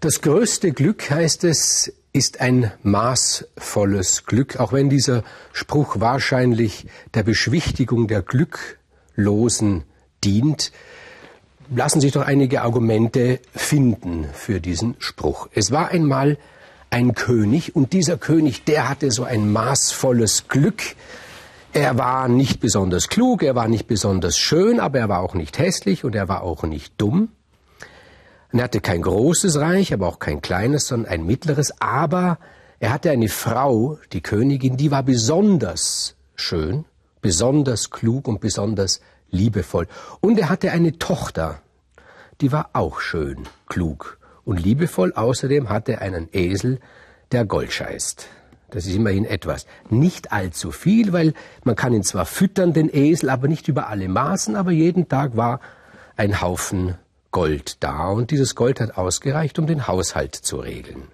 Das größte Glück, heißt es, ist ein maßvolles Glück, auch wenn dieser Spruch wahrscheinlich der Beschwichtigung der Glücklosen dient. Lassen sich doch einige Argumente finden für diesen Spruch. Es war einmal ein König und dieser König, der hatte so ein maßvolles Glück. Er war nicht besonders klug, er war nicht besonders schön, aber er war auch nicht hässlich und er war auch nicht dumm. Und er hatte kein großes Reich, aber auch kein kleines, sondern ein mittleres. Aber er hatte eine Frau, die Königin, die war besonders schön, besonders klug und besonders liebevoll. Und er hatte eine Tochter, die war auch schön, klug und liebevoll. Außerdem hatte er einen Esel, der Gold scheißt. Das ist immerhin etwas. Nicht allzu viel, weil man kann ihn zwar füttern, den Esel, aber nicht über alle Maßen, aber jeden Tag war ein Haufen Gold da und dieses Gold hat ausgereicht, um den Haushalt zu regeln.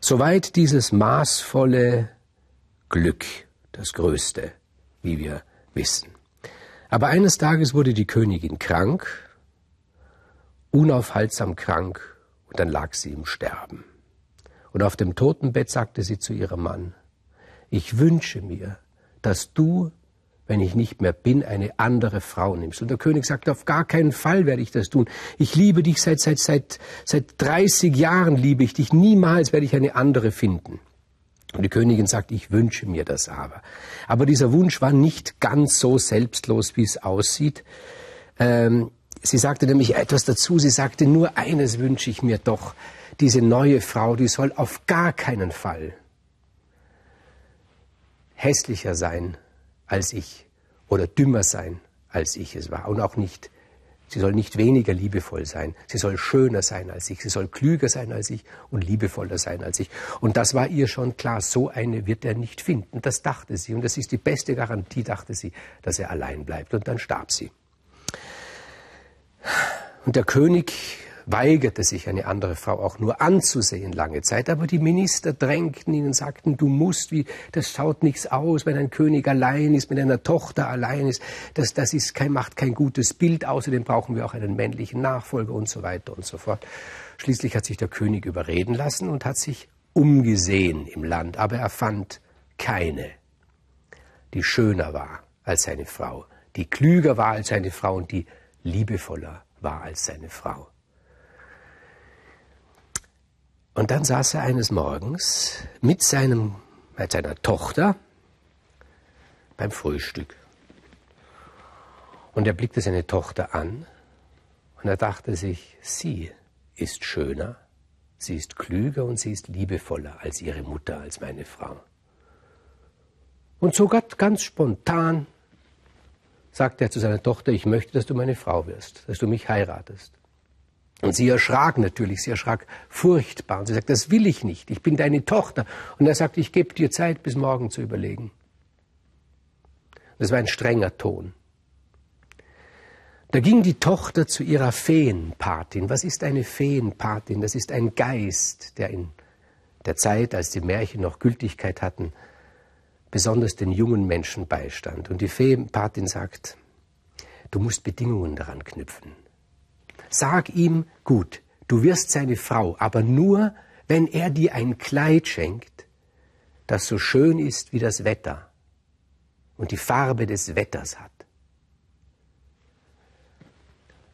Soweit dieses maßvolle Glück, das Größte, wie wir wissen. Aber eines Tages wurde die Königin krank, unaufhaltsam krank, und dann lag sie im Sterben. Und auf dem Totenbett sagte sie zu ihrem Mann, ich wünsche mir, dass du wenn ich nicht mehr bin, eine andere Frau nimmst. Und der König sagte, auf gar keinen Fall werde ich das tun. Ich liebe dich seit, seit, seit, seit 30 Jahren liebe ich dich. Niemals werde ich eine andere finden. Und die Königin sagt, ich wünsche mir das aber. Aber dieser Wunsch war nicht ganz so selbstlos, wie es aussieht. Ähm, sie sagte nämlich etwas dazu. Sie sagte, nur eines wünsche ich mir doch. Diese neue Frau, die soll auf gar keinen Fall hässlicher sein als ich oder dümmer sein, als ich es war. Und auch nicht, sie soll nicht weniger liebevoll sein. Sie soll schöner sein als ich. Sie soll klüger sein als ich und liebevoller sein als ich. Und das war ihr schon klar. So eine wird er nicht finden. Das dachte sie. Und das ist die beste Garantie, dachte sie, dass er allein bleibt. Und dann starb sie. Und der König weigerte sich eine andere Frau auch nur anzusehen lange Zeit, aber die Minister drängten ihn und sagten, du musst, wie, das schaut nichts aus, wenn ein König allein ist, mit einer Tochter allein ist, das, das ist kein, macht kein gutes Bild, außerdem brauchen wir auch einen männlichen Nachfolger und so weiter und so fort. Schließlich hat sich der König überreden lassen und hat sich umgesehen im Land, aber er fand keine, die schöner war als seine Frau, die klüger war als seine Frau und die liebevoller war als seine Frau. Und dann saß er eines Morgens mit, seinem, mit seiner Tochter beim Frühstück. Und er blickte seine Tochter an und er dachte sich, sie ist schöner, sie ist klüger und sie ist liebevoller als ihre Mutter, als meine Frau. Und sogar ganz spontan sagte er zu seiner Tochter, ich möchte, dass du meine Frau wirst, dass du mich heiratest. Und sie erschrak natürlich, sie erschrak furchtbar. Und sie sagt, das will ich nicht, ich bin deine Tochter. Und er sagt, ich gebe dir Zeit, bis morgen zu überlegen. Das war ein strenger Ton. Da ging die Tochter zu ihrer Feenpatin. Was ist eine Feenpatin? Das ist ein Geist, der in der Zeit, als die Märchen noch Gültigkeit hatten, besonders den jungen Menschen beistand. Und die Feenpatin sagt, du musst Bedingungen daran knüpfen. Sag ihm, gut, du wirst seine Frau, aber nur, wenn er dir ein Kleid schenkt, das so schön ist wie das Wetter und die Farbe des Wetters hat.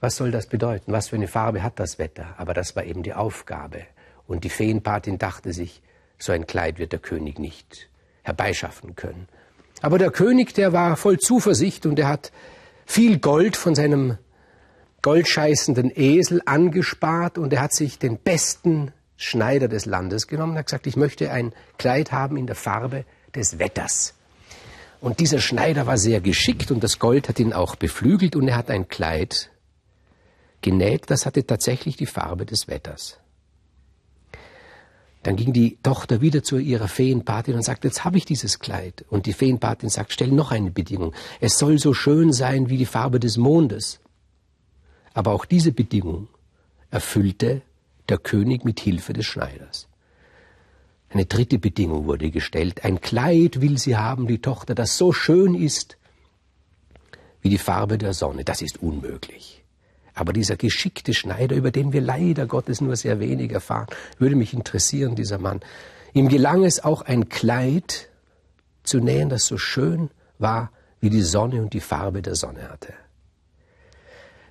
Was soll das bedeuten? Was für eine Farbe hat das Wetter? Aber das war eben die Aufgabe. Und die Feenpatin dachte sich, so ein Kleid wird der König nicht herbeischaffen können. Aber der König, der war voll Zuversicht und er hat viel Gold von seinem goldscheißenden Esel angespart und er hat sich den besten Schneider des Landes genommen und hat gesagt, ich möchte ein Kleid haben in der Farbe des Wetters. Und dieser Schneider war sehr geschickt und das Gold hat ihn auch beflügelt und er hat ein Kleid genäht, das hatte tatsächlich die Farbe des Wetters. Dann ging die Tochter wieder zu ihrer Feenpatin und sagte, jetzt habe ich dieses Kleid. Und die Feenpatin sagt, stell noch eine Bedingung. Es soll so schön sein wie die Farbe des Mondes. Aber auch diese Bedingung erfüllte der König mit Hilfe des Schneiders. Eine dritte Bedingung wurde gestellt. Ein Kleid will sie haben, die Tochter, das so schön ist wie die Farbe der Sonne. Das ist unmöglich. Aber dieser geschickte Schneider, über den wir leider Gottes nur sehr wenig erfahren, würde mich interessieren, dieser Mann. Ihm gelang es auch ein Kleid zu nähen, das so schön war, wie die Sonne und die Farbe der Sonne hatte.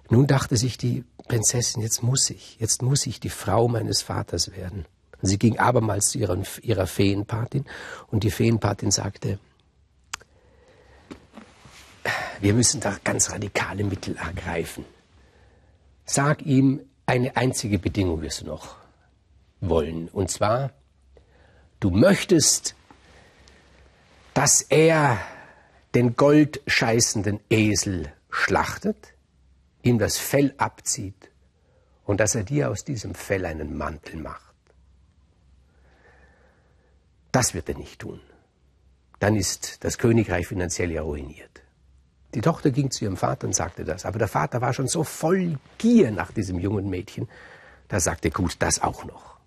Nun dachte sich die Prinzessin, jetzt muss ich, jetzt muss ich die Frau meines Vaters werden. Und sie ging abermals zu ihrer, ihrer Feenpatin und die Feenpatin sagte, wir müssen da ganz radikale Mittel ergreifen. Sag ihm, eine einzige Bedingung wirst du noch wollen. Und zwar, du möchtest, dass er den goldscheißenden Esel schlachtet, ihm das Fell abzieht und dass er dir aus diesem Fell einen Mantel macht. Das wird er nicht tun. Dann ist das Königreich finanziell ja ruiniert. Die Tochter ging zu ihrem Vater und sagte das. Aber der Vater war schon so voll Gier nach diesem jungen Mädchen, da sagte gut, das auch noch.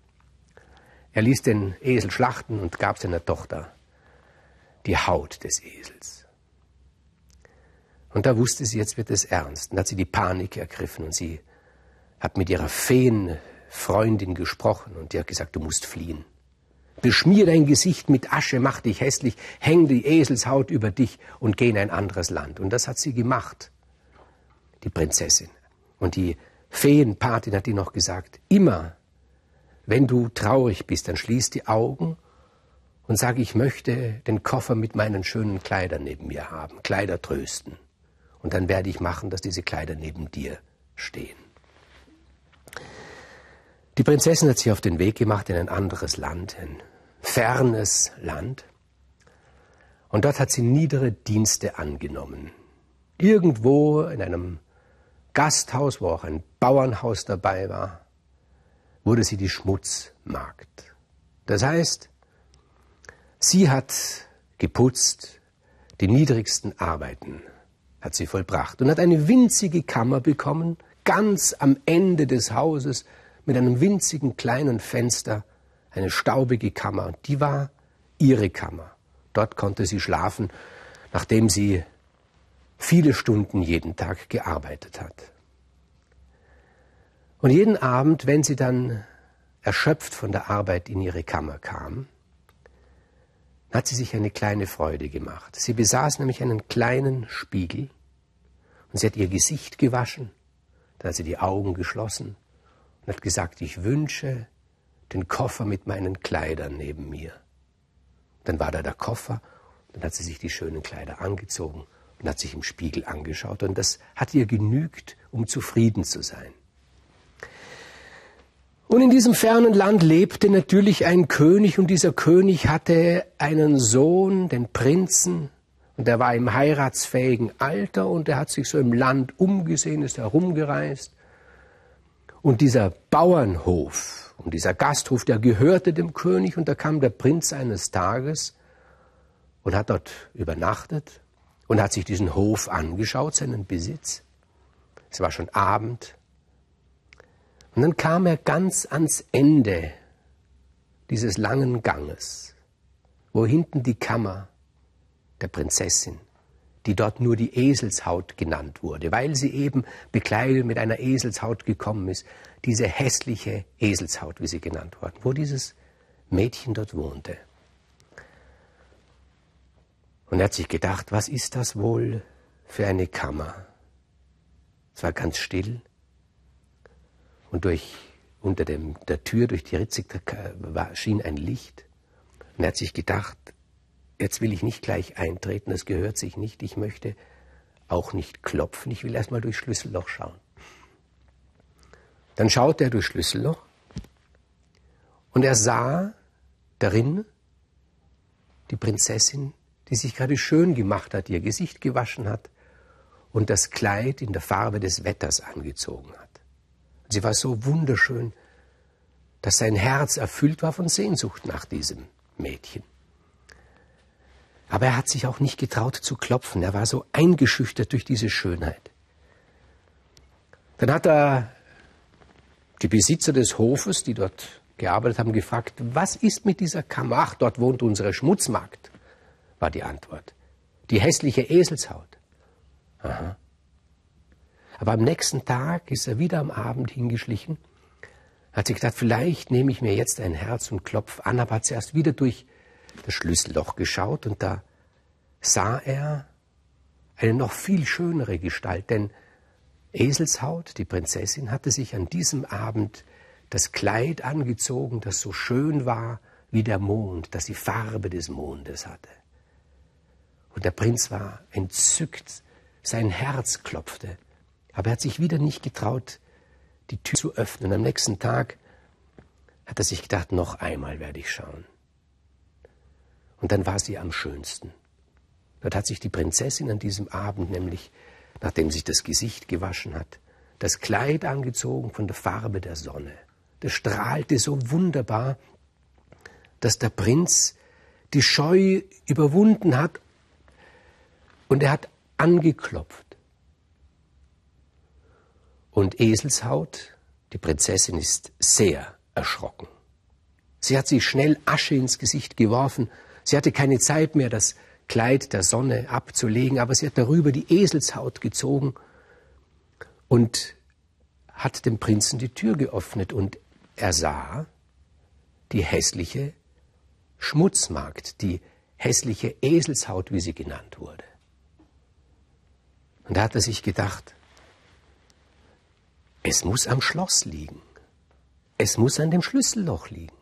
Er ließ den Esel schlachten und gab seiner Tochter die Haut des Esels. Und da wusste sie, jetzt wird es ernst. Und da hat sie die Panik ergriffen und sie hat mit ihrer Feenfreundin gesprochen und die hat gesagt, du musst fliehen. Beschmier dein Gesicht mit Asche, mach dich hässlich, häng die Eselshaut über dich und geh in ein anderes Land. Und das hat sie gemacht, die Prinzessin. Und die Feenpatin hat ihr noch gesagt, immer, wenn du traurig bist, dann schließ die Augen und sag, ich möchte den Koffer mit meinen schönen Kleidern neben mir haben, Kleider trösten. Und dann werde ich machen, dass diese Kleider neben dir stehen. Die Prinzessin hat sich auf den Weg gemacht in ein anderes Land, ein fernes Land. Und dort hat sie niedere Dienste angenommen. Irgendwo in einem Gasthaus, wo auch ein Bauernhaus dabei war, wurde sie die Schmutzmagd. Das heißt, sie hat geputzt, die niedrigsten Arbeiten hat sie vollbracht und hat eine winzige Kammer bekommen, ganz am Ende des Hauses, mit einem winzigen kleinen Fenster, eine staubige Kammer. Und die war ihre Kammer. Dort konnte sie schlafen, nachdem sie viele Stunden jeden Tag gearbeitet hat. Und jeden Abend, wenn sie dann erschöpft von der Arbeit in ihre Kammer kam, hat sie sich eine kleine Freude gemacht. Sie besaß nämlich einen kleinen Spiegel und sie hat ihr Gesicht gewaschen, dann hat sie die Augen geschlossen und hat gesagt, ich wünsche den Koffer mit meinen Kleidern neben mir. Dann war da der Koffer, dann hat sie sich die schönen Kleider angezogen und hat sich im Spiegel angeschaut und das hat ihr genügt, um zufrieden zu sein. Und in diesem fernen Land lebte natürlich ein König und dieser König hatte einen Sohn, den Prinzen, und der war im heiratsfähigen Alter und er hat sich so im Land umgesehen, ist herumgereist und dieser Bauernhof und dieser Gasthof, der gehörte dem König und da kam der Prinz eines Tages und hat dort übernachtet und hat sich diesen Hof angeschaut, seinen Besitz. Es war schon Abend. Und dann kam er ganz ans Ende dieses langen Ganges, wo hinten die Kammer der Prinzessin die dort nur die Eselshaut genannt wurde, weil sie eben bekleidet mit einer Eselshaut gekommen ist, diese hässliche Eselshaut, wie sie genannt worden, wo dieses Mädchen dort wohnte. Und er hat sich gedacht, was ist das wohl für eine Kammer? Es war ganz still und durch, unter dem, der Tür, durch die Ritze schien ein Licht. Und er hat sich gedacht, Jetzt will ich nicht gleich eintreten, das gehört sich nicht. Ich möchte auch nicht klopfen. Ich will erstmal durchs Schlüsselloch schauen. Dann schaute er durchs Schlüsselloch und er sah darin die Prinzessin, die sich gerade schön gemacht hat, ihr Gesicht gewaschen hat und das Kleid in der Farbe des Wetters angezogen hat. Sie war so wunderschön, dass sein Herz erfüllt war von Sehnsucht nach diesem Mädchen. Aber er hat sich auch nicht getraut zu klopfen. Er war so eingeschüchtert durch diese Schönheit. Dann hat er die Besitzer des Hofes, die dort gearbeitet haben, gefragt, was ist mit dieser Kammer? Ach, dort wohnt unsere Schmutzmagd, war die Antwort. Die hässliche Eselshaut. Aha. Aber am nächsten Tag ist er wieder am Abend hingeschlichen, hat sich gedacht, vielleicht nehme ich mir jetzt ein Herz und klopf an, aber hat zuerst wieder durch das Schlüsselloch geschaut und da sah er eine noch viel schönere Gestalt, denn Eselshaut, die Prinzessin, hatte sich an diesem Abend das Kleid angezogen, das so schön war wie der Mond, das die Farbe des Mondes hatte. Und der Prinz war entzückt, sein Herz klopfte, aber er hat sich wieder nicht getraut, die Tür zu öffnen. Am nächsten Tag hat er sich gedacht, noch einmal werde ich schauen. Und dann war sie am schönsten. Dort hat sich die Prinzessin an diesem Abend nämlich, nachdem sich das Gesicht gewaschen hat, das Kleid angezogen von der Farbe der Sonne. Das strahlte so wunderbar, dass der Prinz die Scheu überwunden hat und er hat angeklopft. Und Eselshaut, die Prinzessin, ist sehr erschrocken. Sie hat sich schnell Asche ins Gesicht geworfen. Sie hatte keine Zeit mehr, das Kleid der Sonne abzulegen, aber sie hat darüber die Eselshaut gezogen und hat dem Prinzen die Tür geöffnet und er sah die hässliche Schmutzmarkt, die hässliche Eselshaut, wie sie genannt wurde. Und da hat er sich gedacht, es muss am Schloss liegen. Es muss an dem Schlüsselloch liegen.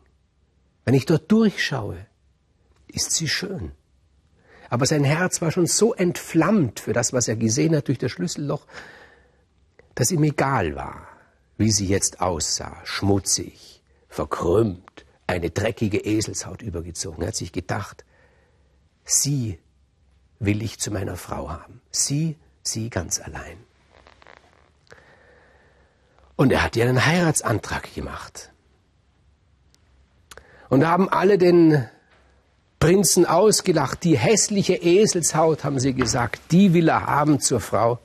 Wenn ich dort durchschaue, ist sie schön. Aber sein Herz war schon so entflammt für das, was er gesehen hat durch das Schlüsselloch, dass ihm egal war, wie sie jetzt aussah, schmutzig, verkrümmt, eine dreckige Eselshaut übergezogen. Er hat sich gedacht, sie will ich zu meiner Frau haben. Sie, sie ganz allein. Und er hat ihr einen Heiratsantrag gemacht. Und da haben alle den Prinzen ausgelacht. Die hässliche Eselshaut, haben sie gesagt, die will er haben zur Frau.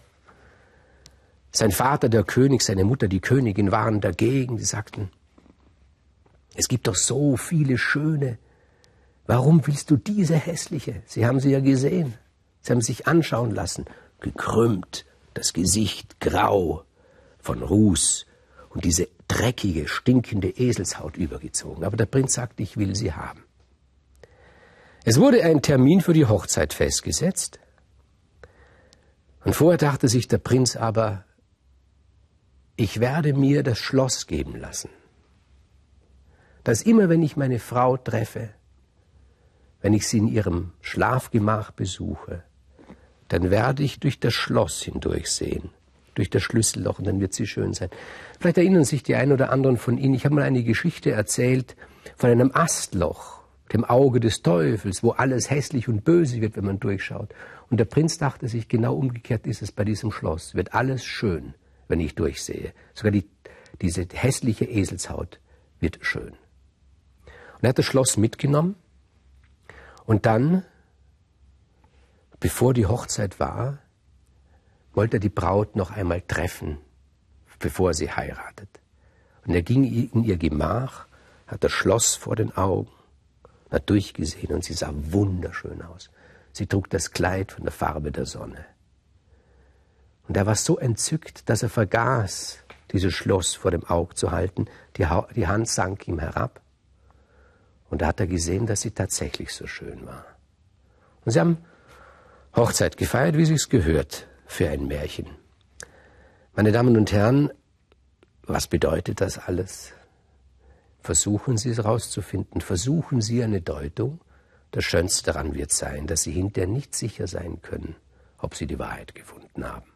Sein Vater, der König, seine Mutter, die Königin, waren dagegen. Die sagten, es gibt doch so viele schöne. Warum willst du diese hässliche? Sie haben sie ja gesehen. Sie haben sich anschauen lassen. Gekrümmt, das Gesicht grau, von Ruß und diese dreckige, stinkende Eselshaut übergezogen. Aber der Prinz sagte, ich will sie haben. Es wurde ein Termin für die Hochzeit festgesetzt. Und vorher dachte sich der Prinz aber, ich werde mir das Schloss geben lassen. Dass immer, wenn ich meine Frau treffe, wenn ich sie in ihrem Schlafgemach besuche, dann werde ich durch das Schloss hindurchsehen, durch das Schlüsselloch, und dann wird sie schön sein. Vielleicht erinnern sich die einen oder anderen von Ihnen, ich habe mal eine Geschichte erzählt von einem Astloch dem Auge des Teufels, wo alles hässlich und böse wird, wenn man durchschaut. Und der Prinz dachte sich, genau umgekehrt ist es bei diesem Schloss. Wird alles schön, wenn ich durchsehe. Sogar die, diese hässliche Eselshaut wird schön. Und er hat das Schloss mitgenommen und dann, bevor die Hochzeit war, wollte er die Braut noch einmal treffen, bevor sie heiratet. Und er ging in ihr Gemach, hat das Schloss vor den Augen hat durchgesehen und sie sah wunderschön aus. Sie trug das Kleid von der Farbe der Sonne. Und er war so entzückt, dass er vergaß, dieses Schloss vor dem Auge zu halten. Die, ha die Hand sank ihm herab. Und da hat er gesehen, dass sie tatsächlich so schön war. Und sie haben Hochzeit gefeiert, wie sich's gehört für ein Märchen. Meine Damen und Herren, was bedeutet das alles? Versuchen Sie es herauszufinden, versuchen Sie eine Deutung. Das Schönste daran wird sein, dass Sie hinterher nicht sicher sein können, ob Sie die Wahrheit gefunden haben.